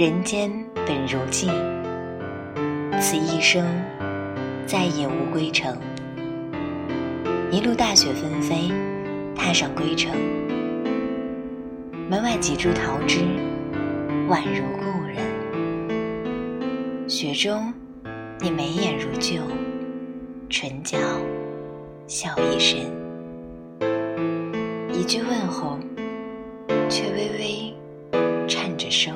人间本如寄，此一生再也无归程。一路大雪纷飞，踏上归程，门外几株桃枝，宛如故人。雪中，你眉眼如旧，唇角笑意深。一句问候，却微微颤着声。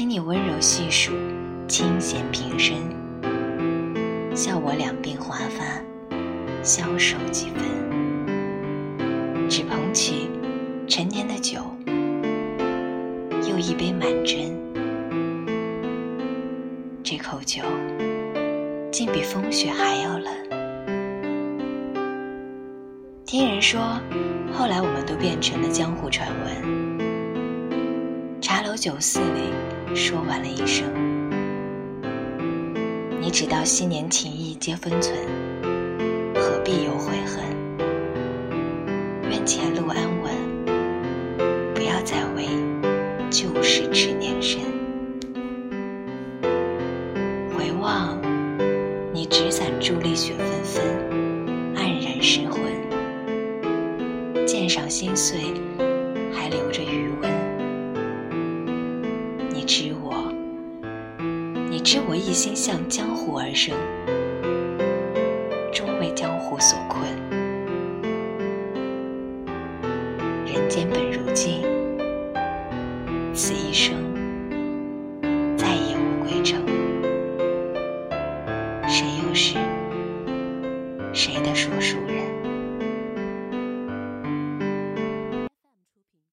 听你温柔细数，清闲平生，笑我两鬓华发，消瘦几分。只捧起陈年的酒，又一杯满斟。这口酒，竟比风雪还要冷。听人说，后来我们都变成了江湖传闻。茶楼酒肆里，说完了一生。你只道昔年情谊皆分寸，何必有悔恨？愿前路安稳，不要再为旧事痴念深。回望你纸伞伫立雪纷纷，黯然失魂。剑上心碎，还留着知我一心向江湖而生。终为江湖所困。人间本如镜此一生再也无归程。谁又是谁的说书人？